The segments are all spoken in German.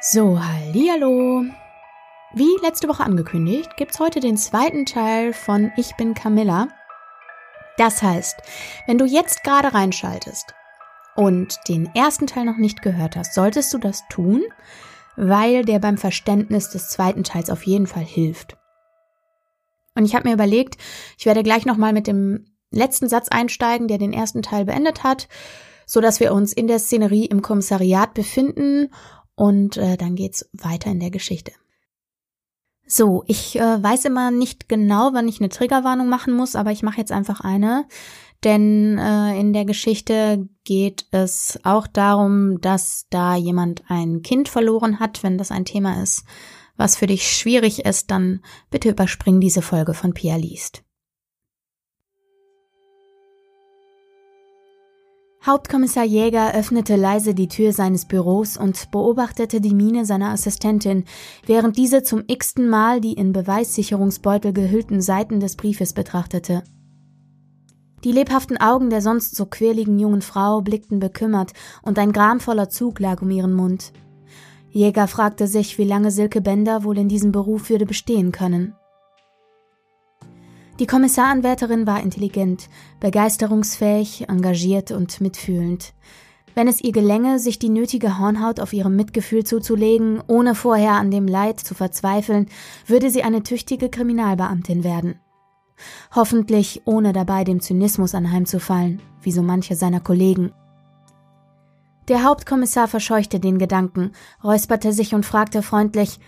So, hallihallo. Wie letzte Woche angekündigt, gibt's heute den zweiten Teil von Ich bin Camilla. Das heißt, wenn du jetzt gerade reinschaltest und den ersten Teil noch nicht gehört hast, solltest du das tun, weil der beim Verständnis des zweiten Teils auf jeden Fall hilft. Und ich habe mir überlegt, ich werde gleich nochmal mit dem letzten Satz einsteigen, der den ersten Teil beendet hat, so dass wir uns in der Szenerie im Kommissariat befinden und äh, dann geht's weiter in der Geschichte. So, ich äh, weiß immer nicht genau, wann ich eine Triggerwarnung machen muss, aber ich mache jetzt einfach eine, denn äh, in der Geschichte geht es auch darum, dass da jemand ein Kind verloren hat, wenn das ein Thema ist, was für dich schwierig ist, dann bitte überspring diese Folge von Pia liest. Hauptkommissar Jäger öffnete leise die Tür seines Büros und beobachtete die Miene seiner Assistentin, während diese zum x-ten Mal die in Beweissicherungsbeutel gehüllten Seiten des Briefes betrachtete. Die lebhaften Augen der sonst so quirligen jungen Frau blickten bekümmert und ein gramvoller Zug lag um ihren Mund. Jäger fragte sich, wie lange Silke Bender wohl in diesem Beruf würde bestehen können. Die Kommissaranwärterin war intelligent, begeisterungsfähig, engagiert und mitfühlend. Wenn es ihr gelänge, sich die nötige Hornhaut auf ihrem Mitgefühl zuzulegen, ohne vorher an dem Leid zu verzweifeln, würde sie eine tüchtige Kriminalbeamtin werden. Hoffentlich ohne dabei dem Zynismus anheimzufallen, wie so manche seiner Kollegen. Der Hauptkommissar verscheuchte den Gedanken, räusperte sich und fragte freundlich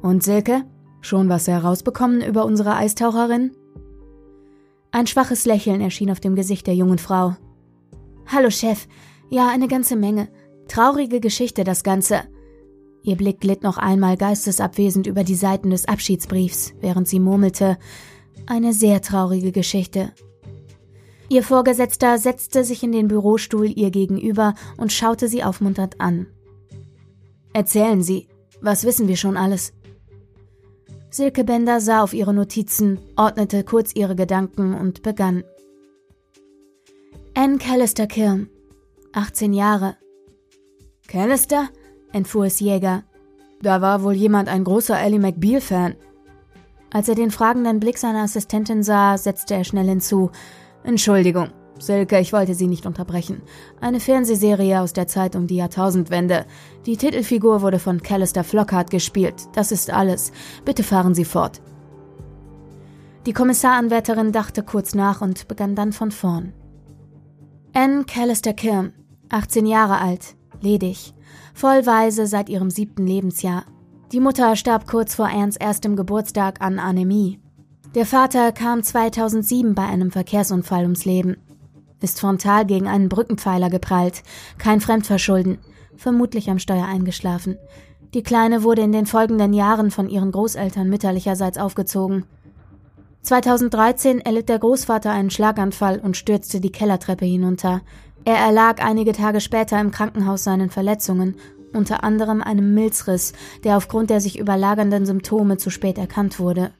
Und Silke? Schon was herausbekommen über unsere Eistaucherin? Ein schwaches Lächeln erschien auf dem Gesicht der jungen Frau. Hallo Chef. Ja, eine ganze Menge. Traurige Geschichte das Ganze. Ihr Blick glitt noch einmal geistesabwesend über die Seiten des Abschiedsbriefs, während sie murmelte Eine sehr traurige Geschichte. Ihr Vorgesetzter setzte sich in den Bürostuhl ihr gegenüber und schaute sie aufmunternd an. Erzählen Sie, was wissen wir schon alles? Silke Bender sah auf ihre Notizen, ordnete kurz ihre Gedanken und begann. Anne Callister Kirn, 18 Jahre. Callister? entfuhr es Jäger. Da war wohl jemand ein großer Ellie McBeal-Fan. Als er den fragenden Blick seiner Assistentin sah, setzte er schnell hinzu. Entschuldigung, Silke, ich wollte Sie nicht unterbrechen. Eine Fernsehserie aus der Zeit um die Jahrtausendwende. Die Titelfigur wurde von Callister Flockhart gespielt. Das ist alles. Bitte fahren Sie fort. Die Kommissaranwärterin dachte kurz nach und begann dann von vorn. Anne Callister Kirn, 18 Jahre alt, ledig, vollweise seit ihrem siebten Lebensjahr. Die Mutter starb kurz vor Anns erstem Geburtstag an Anämie. Der Vater kam 2007 bei einem Verkehrsunfall ums Leben ist frontal gegen einen Brückenpfeiler geprallt, kein Fremdverschulden, vermutlich am Steuer eingeschlafen. Die Kleine wurde in den folgenden Jahren von ihren Großeltern mütterlicherseits aufgezogen. 2013 erlitt der Großvater einen Schlaganfall und stürzte die Kellertreppe hinunter. Er erlag einige Tage später im Krankenhaus seinen Verletzungen, unter anderem einem Milzriss, der aufgrund der sich überlagernden Symptome zu spät erkannt wurde.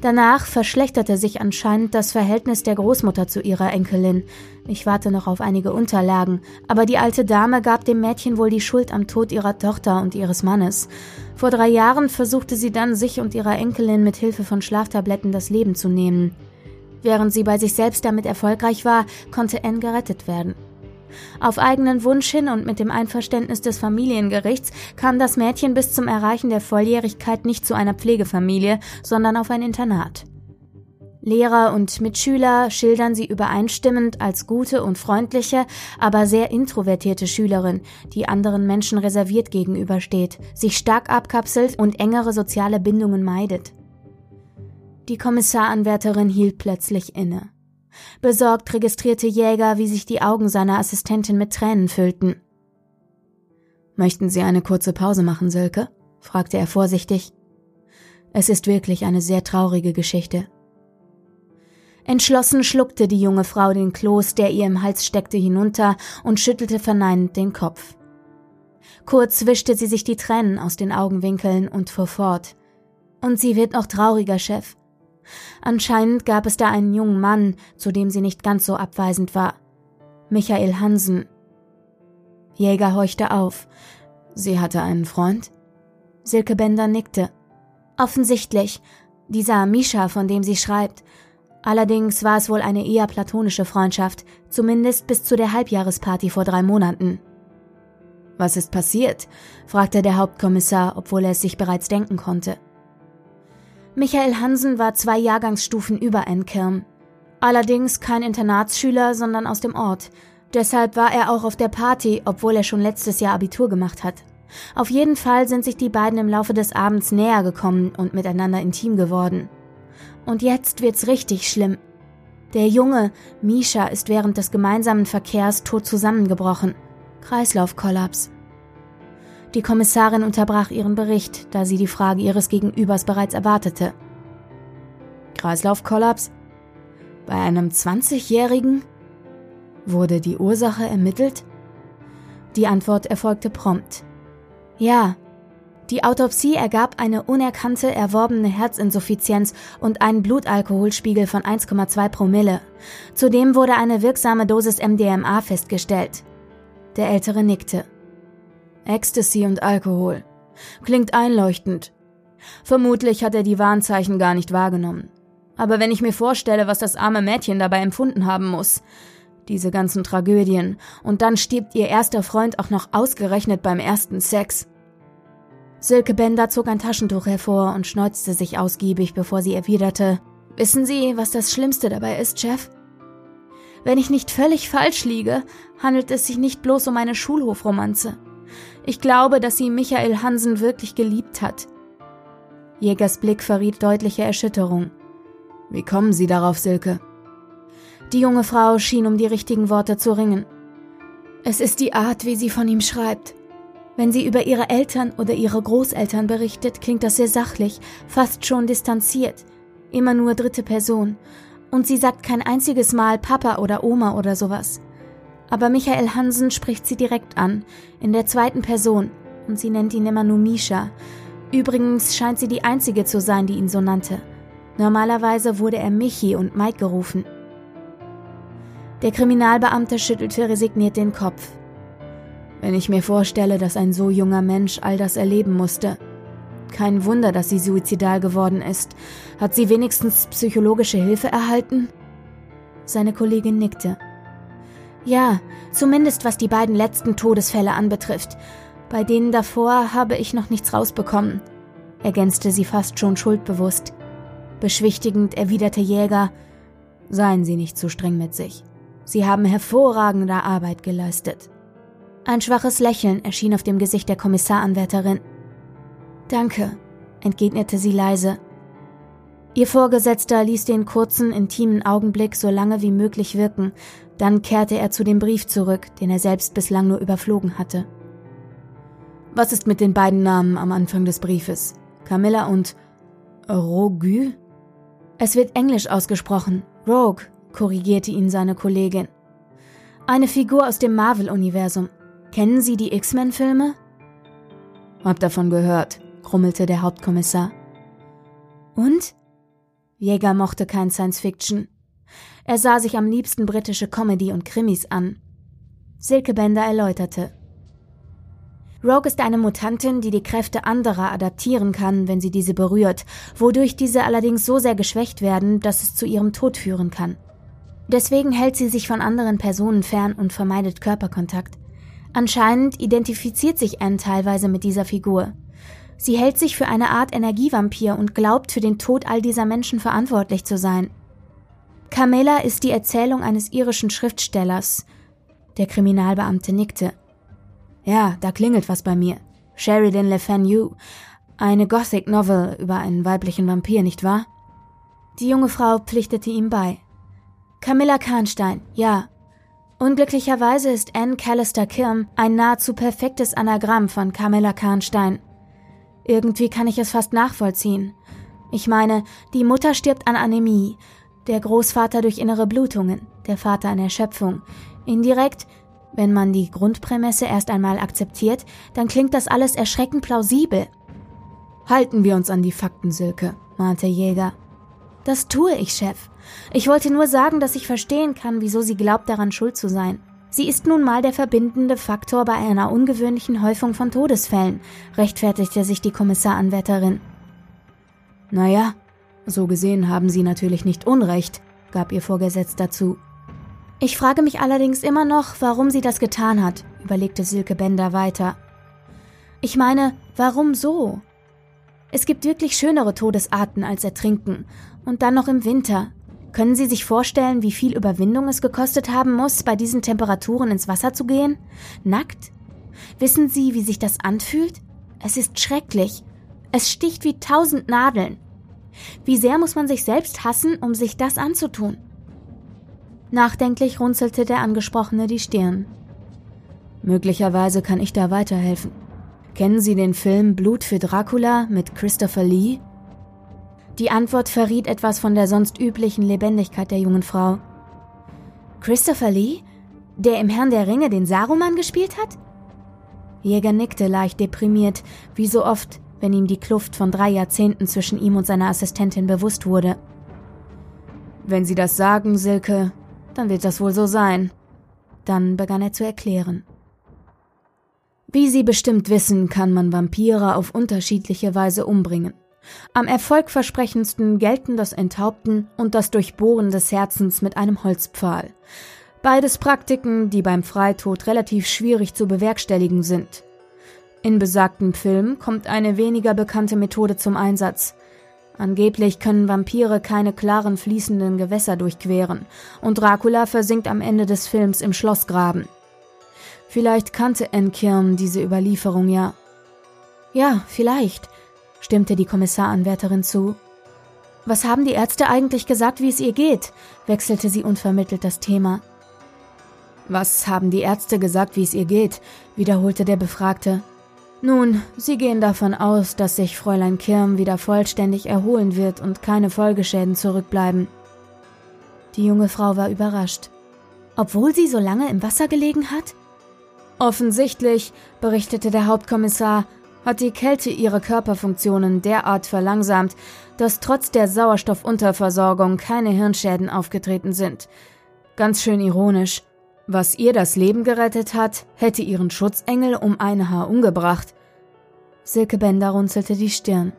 Danach verschlechterte sich anscheinend das Verhältnis der Großmutter zu ihrer Enkelin. Ich warte noch auf einige Unterlagen, aber die alte Dame gab dem Mädchen wohl die Schuld am Tod ihrer Tochter und ihres Mannes. Vor drei Jahren versuchte sie dann, sich und ihrer Enkelin mit Hilfe von Schlaftabletten das Leben zu nehmen. Während sie bei sich selbst damit erfolgreich war, konnte Anne gerettet werden. Auf eigenen Wunsch hin und mit dem Einverständnis des Familiengerichts kam das Mädchen bis zum Erreichen der Volljährigkeit nicht zu einer Pflegefamilie, sondern auf ein Internat. Lehrer und Mitschüler schildern sie übereinstimmend als gute und freundliche, aber sehr introvertierte Schülerin, die anderen Menschen reserviert gegenübersteht, sich stark abkapselt und engere soziale Bindungen meidet. Die Kommissaranwärterin hielt plötzlich inne. Besorgt registrierte Jäger, wie sich die Augen seiner Assistentin mit Tränen füllten. Möchten Sie eine kurze Pause machen, Silke? fragte er vorsichtig. Es ist wirklich eine sehr traurige Geschichte. Entschlossen schluckte die junge Frau den Kloß, der ihr im Hals steckte, hinunter und schüttelte verneinend den Kopf. Kurz wischte sie sich die Tränen aus den Augenwinkeln und fuhr fort. Und sie wird noch trauriger, Chef. Anscheinend gab es da einen jungen Mann, zu dem sie nicht ganz so abweisend war. Michael Hansen. Jäger horchte auf. Sie hatte einen Freund? Silke Bender nickte. Offensichtlich. Dieser Misha, von dem sie schreibt. Allerdings war es wohl eine eher platonische Freundschaft, zumindest bis zu der Halbjahresparty vor drei Monaten. Was ist passiert? fragte der Hauptkommissar, obwohl er es sich bereits denken konnte. Michael Hansen war zwei Jahrgangsstufen über Enkirn. Allerdings kein Internatsschüler, sondern aus dem Ort. Deshalb war er auch auf der Party, obwohl er schon letztes Jahr Abitur gemacht hat. Auf jeden Fall sind sich die beiden im Laufe des Abends näher gekommen und miteinander intim geworden. Und jetzt wird's richtig schlimm. Der Junge, Misha, ist während des gemeinsamen Verkehrs tot zusammengebrochen. Kreislaufkollaps. Die Kommissarin unterbrach ihren Bericht, da sie die Frage ihres Gegenübers bereits erwartete. Kreislaufkollaps? Bei einem 20-Jährigen? Wurde die Ursache ermittelt? Die Antwort erfolgte prompt. Ja. Die Autopsie ergab eine unerkannte erworbene Herzinsuffizienz und einen Blutalkoholspiegel von 1,2 Promille. Zudem wurde eine wirksame Dosis MDMA festgestellt. Der Ältere nickte. Ecstasy und Alkohol. Klingt einleuchtend. Vermutlich hat er die Warnzeichen gar nicht wahrgenommen. Aber wenn ich mir vorstelle, was das arme Mädchen dabei empfunden haben muss, diese ganzen Tragödien, und dann stirbt ihr erster Freund auch noch ausgerechnet beim ersten Sex. Silke Bender zog ein Taschentuch hervor und schneuzte sich ausgiebig, bevor sie erwiderte, Wissen Sie, was das Schlimmste dabei ist, Chef? Wenn ich nicht völlig falsch liege, handelt es sich nicht bloß um eine Schulhofromanze. Ich glaube, dass sie Michael Hansen wirklich geliebt hat. Jägers Blick verriet deutliche Erschütterung. Wie kommen Sie darauf, Silke? Die junge Frau schien um die richtigen Worte zu ringen. Es ist die Art, wie sie von ihm schreibt. Wenn sie über ihre Eltern oder ihre Großeltern berichtet, klingt das sehr sachlich, fast schon distanziert, immer nur dritte Person. Und sie sagt kein einziges Mal Papa oder Oma oder sowas. Aber Michael Hansen spricht sie direkt an, in der zweiten Person, und sie nennt ihn immer nur Misha. Übrigens scheint sie die einzige zu sein, die ihn so nannte. Normalerweise wurde er Michi und Mike gerufen. Der Kriminalbeamte schüttelte resigniert den Kopf. Wenn ich mir vorstelle, dass ein so junger Mensch all das erleben musste. Kein Wunder, dass sie suizidal geworden ist. Hat sie wenigstens psychologische Hilfe erhalten? Seine Kollegin nickte. Ja, zumindest was die beiden letzten Todesfälle anbetrifft. Bei denen davor habe ich noch nichts rausbekommen, ergänzte sie fast schon schuldbewusst. Beschwichtigend erwiderte Jäger, Seien Sie nicht zu streng mit sich. Sie haben hervorragende Arbeit geleistet. Ein schwaches Lächeln erschien auf dem Gesicht der Kommissaranwärterin. Danke, entgegnete sie leise. Ihr Vorgesetzter ließ den kurzen, intimen Augenblick so lange wie möglich wirken, dann kehrte er zu dem Brief zurück, den er selbst bislang nur überflogen hatte. Was ist mit den beiden Namen am Anfang des Briefes? Camilla und Rogu? Es wird englisch ausgesprochen. Rogue, korrigierte ihn seine Kollegin. Eine Figur aus dem Marvel-Universum. Kennen Sie die X-Men-Filme? Hab davon gehört, grummelte der Hauptkommissar. Und? Jäger mochte kein Science-Fiction. Er sah sich am liebsten britische Comedy und Krimis an. Silke Bender erläuterte. Rogue ist eine Mutantin, die die Kräfte anderer adaptieren kann, wenn sie diese berührt, wodurch diese allerdings so sehr geschwächt werden, dass es zu ihrem Tod führen kann. Deswegen hält sie sich von anderen Personen fern und vermeidet Körperkontakt. Anscheinend identifiziert sich Anne teilweise mit dieser Figur. Sie hält sich für eine Art Energievampir und glaubt, für den Tod all dieser Menschen verantwortlich zu sein. Camilla ist die Erzählung eines irischen Schriftstellers. Der Kriminalbeamte nickte. Ja, da klingelt was bei mir. Sheridan Le Fanu. Eine Gothic Novel über einen weiblichen Vampir, nicht wahr? Die junge Frau pflichtete ihm bei. Camilla Kahnstein, ja. Unglücklicherweise ist Anne Callister Kirm ein nahezu perfektes Anagramm von Camilla Kahnstein. Irgendwie kann ich es fast nachvollziehen. Ich meine, die Mutter stirbt an Anämie, der Großvater durch innere Blutungen, der Vater an Erschöpfung. Indirekt, wenn man die Grundprämisse erst einmal akzeptiert, dann klingt das alles erschreckend plausibel. Halten wir uns an die Fakten, Silke, mahnte Jäger. Das tue ich, Chef. Ich wollte nur sagen, dass ich verstehen kann, wieso sie glaubt, daran schuld zu sein. Sie ist nun mal der verbindende Faktor bei einer ungewöhnlichen Häufung von Todesfällen, rechtfertigte sich die Kommissaranwärterin. Naja, so gesehen haben Sie natürlich nicht Unrecht, gab ihr Vorgesetzter zu. Ich frage mich allerdings immer noch, warum sie das getan hat, überlegte Silke Bender weiter. Ich meine, warum so? Es gibt wirklich schönere Todesarten als Ertrinken. Und dann noch im Winter. Können Sie sich vorstellen, wie viel Überwindung es gekostet haben muss, bei diesen Temperaturen ins Wasser zu gehen? Nackt? Wissen Sie, wie sich das anfühlt? Es ist schrecklich. Es sticht wie tausend Nadeln. Wie sehr muss man sich selbst hassen, um sich das anzutun? Nachdenklich runzelte der Angesprochene die Stirn. Möglicherweise kann ich da weiterhelfen. Kennen Sie den Film Blut für Dracula mit Christopher Lee? Die Antwort verriet etwas von der sonst üblichen Lebendigkeit der jungen Frau. Christopher Lee? Der im Herrn der Ringe den Saruman gespielt hat? Jäger nickte leicht deprimiert, wie so oft, wenn ihm die Kluft von drei Jahrzehnten zwischen ihm und seiner Assistentin bewusst wurde. Wenn Sie das sagen, Silke, dann wird das wohl so sein. Dann begann er zu erklären. Wie Sie bestimmt wissen, kann man Vampire auf unterschiedliche Weise umbringen. Am erfolgversprechendsten gelten das Enthaupten und das Durchbohren des Herzens mit einem Holzpfahl. Beides Praktiken, die beim Freitod relativ schwierig zu bewerkstelligen sind. In besagtem Film kommt eine weniger bekannte Methode zum Einsatz. Angeblich können Vampire keine klaren fließenden Gewässer durchqueren, und Dracula versinkt am Ende des Films im Schlossgraben. Vielleicht kannte Enkirn diese Überlieferung ja. Ja, vielleicht, stimmte die Kommissaranwärterin zu. Was haben die Ärzte eigentlich gesagt, wie es ihr geht? wechselte sie unvermittelt das Thema. Was haben die Ärzte gesagt, wie es ihr geht? wiederholte der Befragte. Nun, sie gehen davon aus, dass sich Fräulein Kirm wieder vollständig erholen wird und keine Folgeschäden zurückbleiben. Die junge Frau war überrascht. Obwohl sie so lange im Wasser gelegen hat? Offensichtlich, berichtete der Hauptkommissar, hat die Kälte ihre Körperfunktionen derart verlangsamt, dass trotz der Sauerstoffunterversorgung keine Hirnschäden aufgetreten sind. Ganz schön ironisch. Was ihr das Leben gerettet hat, hätte ihren Schutzengel um ein Haar umgebracht. Silke Bender runzelte die Stirn.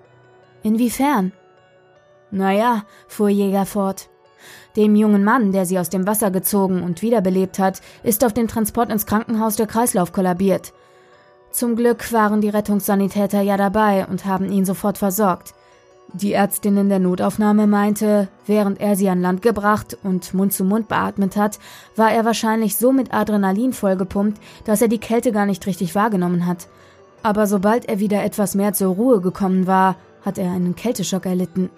Inwiefern? Naja, fuhr Jäger fort. Dem jungen Mann, der sie aus dem Wasser gezogen und wiederbelebt hat, ist auf den Transport ins Krankenhaus der Kreislauf kollabiert. Zum Glück waren die Rettungssanitäter ja dabei und haben ihn sofort versorgt. Die Ärztin in der Notaufnahme meinte, während er sie an Land gebracht und Mund zu Mund beatmet hat, war er wahrscheinlich so mit Adrenalin vollgepumpt, dass er die Kälte gar nicht richtig wahrgenommen hat. Aber sobald er wieder etwas mehr zur Ruhe gekommen war, hat er einen Kälteschock erlitten.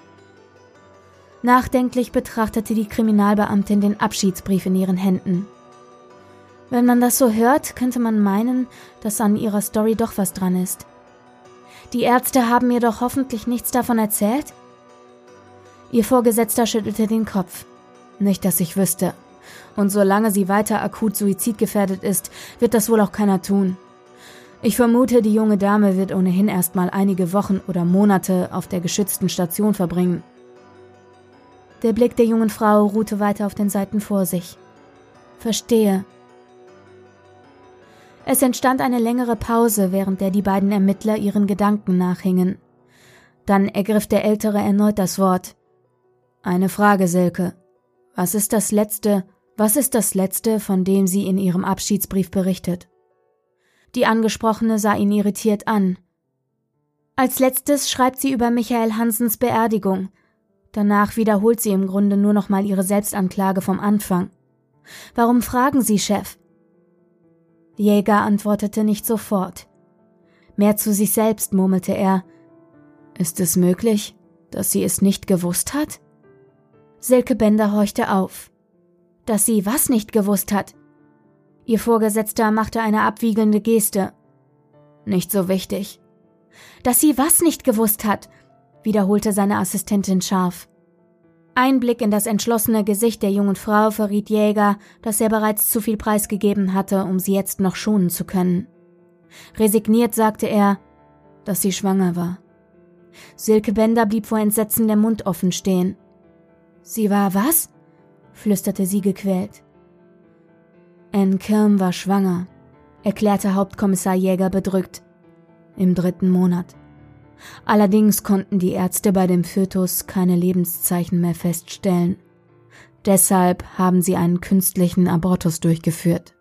Nachdenklich betrachtete die Kriminalbeamtin den Abschiedsbrief in ihren Händen. Wenn man das so hört, könnte man meinen, dass an ihrer Story doch was dran ist. Die Ärzte haben mir doch hoffentlich nichts davon erzählt? Ihr Vorgesetzter schüttelte den Kopf. Nicht, dass ich wüsste. Und solange sie weiter akut suizidgefährdet ist, wird das wohl auch keiner tun. Ich vermute, die junge Dame wird ohnehin erstmal einige Wochen oder Monate auf der geschützten Station verbringen. Der Blick der jungen Frau ruhte weiter auf den Seiten vor sich. Verstehe. Es entstand eine längere Pause, während der die beiden Ermittler ihren Gedanken nachhingen. Dann ergriff der Ältere erneut das Wort. Eine Frage, Silke. Was ist das Letzte, was ist das Letzte, von dem sie in ihrem Abschiedsbrief berichtet? Die Angesprochene sah ihn irritiert an. Als letztes schreibt sie über Michael Hansens Beerdigung, Danach wiederholt sie im Grunde nur noch mal ihre Selbstanklage vom Anfang. Warum fragen Sie, Chef? Jäger antwortete nicht sofort. Mehr zu sich selbst murmelte er. Ist es möglich, dass sie es nicht gewusst hat? Silke Bender horchte auf. Dass sie was nicht gewusst hat? Ihr Vorgesetzter machte eine abwiegelnde Geste. Nicht so wichtig. Dass sie was nicht gewusst hat, wiederholte seine Assistentin scharf. Ein Blick in das entschlossene Gesicht der jungen Frau verriet Jäger, dass er bereits zu viel preisgegeben hatte, um sie jetzt noch schonen zu können. Resigniert sagte er, dass sie schwanger war. Silke Bender blieb vor Entsetzen der Mund offen stehen. Sie war was? flüsterte sie gequält. Ann Kirm war schwanger, erklärte Hauptkommissar Jäger bedrückt. Im dritten Monat. Allerdings konnten die Ärzte bei dem Fötus keine Lebenszeichen mehr feststellen. Deshalb haben sie einen künstlichen Abortus durchgeführt.